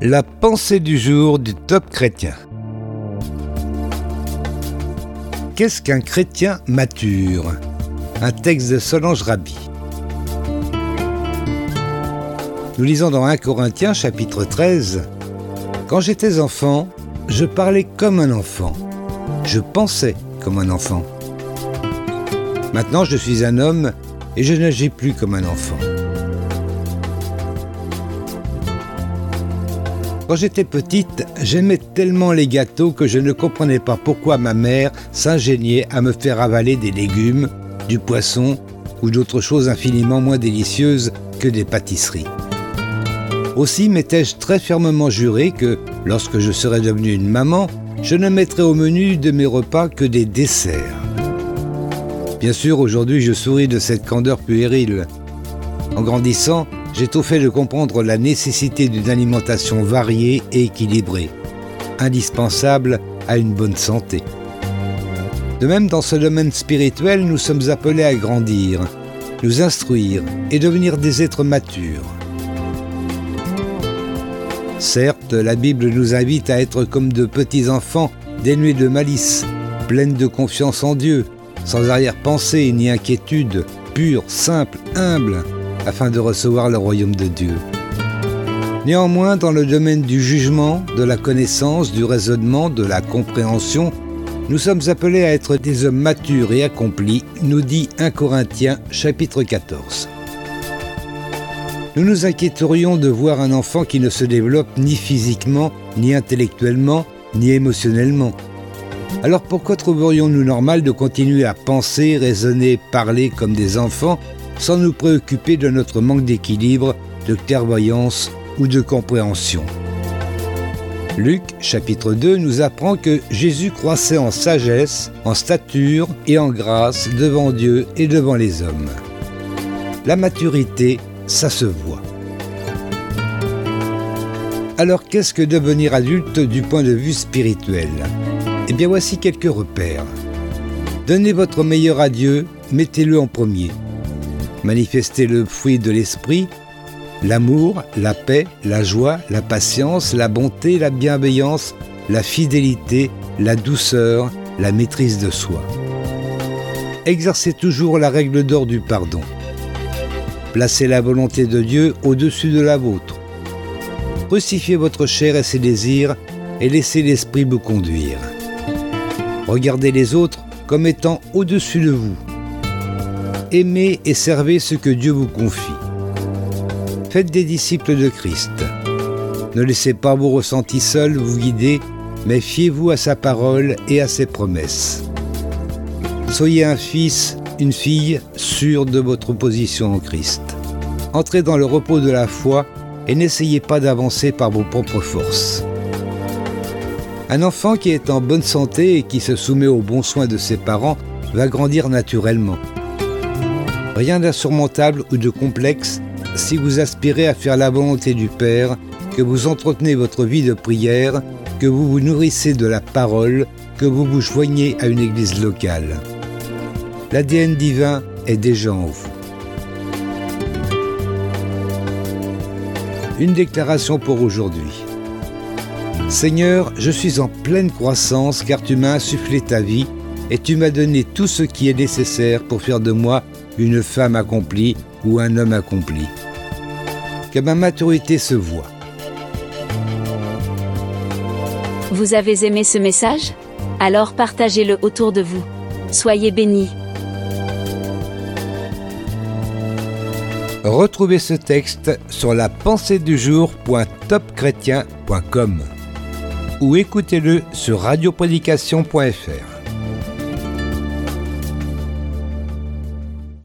La pensée du jour du top chrétien. Qu'est-ce qu'un chrétien mature? Un texte de Solange Rabi. Nous lisons dans 1 Corinthiens chapitre 13 Quand j'étais enfant, je parlais comme un enfant. Je pensais comme un enfant. Maintenant, je suis un homme et je n'agis plus comme un enfant. Quand j'étais petite, j'aimais tellement les gâteaux que je ne comprenais pas pourquoi ma mère s'ingéniait à me faire avaler des légumes, du poisson ou d'autres choses infiniment moins délicieuses que des pâtisseries. Aussi m'étais-je très fermement juré que, lorsque je serais devenue une maman, je ne mettrais au menu de mes repas que des desserts. Bien sûr, aujourd'hui, je souris de cette candeur puérile. En grandissant, j'ai tout fait de comprendre la nécessité d'une alimentation variée et équilibrée, indispensable à une bonne santé. De même, dans ce domaine spirituel, nous sommes appelés à grandir, nous instruire et devenir des êtres matures. Certes, la Bible nous invite à être comme de petits enfants dénués de malice, pleines de confiance en Dieu, sans arrière-pensée ni inquiétude, pure, simple, humble, afin de recevoir le royaume de Dieu. Néanmoins, dans le domaine du jugement, de la connaissance, du raisonnement, de la compréhension, nous sommes appelés à être des hommes matures et accomplis, nous dit 1 Corinthiens chapitre 14. Nous nous inquiéterions de voir un enfant qui ne se développe ni physiquement, ni intellectuellement, ni émotionnellement. Alors pourquoi trouverions-nous normal de continuer à penser, raisonner, parler comme des enfants sans nous préoccuper de notre manque d'équilibre, de clairvoyance ou de compréhension Luc chapitre 2 nous apprend que Jésus croissait en sagesse, en stature et en grâce devant Dieu et devant les hommes. La maturité, ça se voit. Alors qu'est-ce que devenir adulte du point de vue spirituel? Eh bien voici quelques repères. Donnez votre meilleur à Dieu, mettez-le en premier. Manifestez le fruit de l'esprit, l'amour, la paix, la joie, la patience, la bonté, la bienveillance, la fidélité, la douceur, la maîtrise de soi. Exercez toujours la règle d'or du pardon. Placez la volonté de Dieu au-dessus de la vôtre. Crucifiez votre chair et ses désirs et laissez l'esprit vous conduire. Regardez les autres comme étant au-dessus de vous. Aimez et servez ce que Dieu vous confie. Faites des disciples de Christ. Ne laissez pas vos ressentis seuls vous guider, mais fiez-vous à sa parole et à ses promesses. Soyez un fils, une fille sûre de votre position en Christ. Entrez dans le repos de la foi et n'essayez pas d'avancer par vos propres forces. Un enfant qui est en bonne santé et qui se soumet aux bons soins de ses parents va grandir naturellement. Rien d'insurmontable ou de complexe si vous aspirez à faire la volonté du Père, que vous entretenez votre vie de prière, que vous vous nourrissez de la parole, que vous vous joignez à une église locale. L'ADN divin est déjà en vous. Une déclaration pour aujourd'hui. Seigneur, je suis en pleine croissance car tu m'as insufflé ta vie et tu m'as donné tout ce qui est nécessaire pour faire de moi une femme accomplie ou un homme accompli. Que ma maturité se voie. Vous avez aimé ce message? Alors partagez-le autour de vous. Soyez bénis. Retrouvez ce texte sur la pensée du ou écoutez-le sur radioprédication.fr.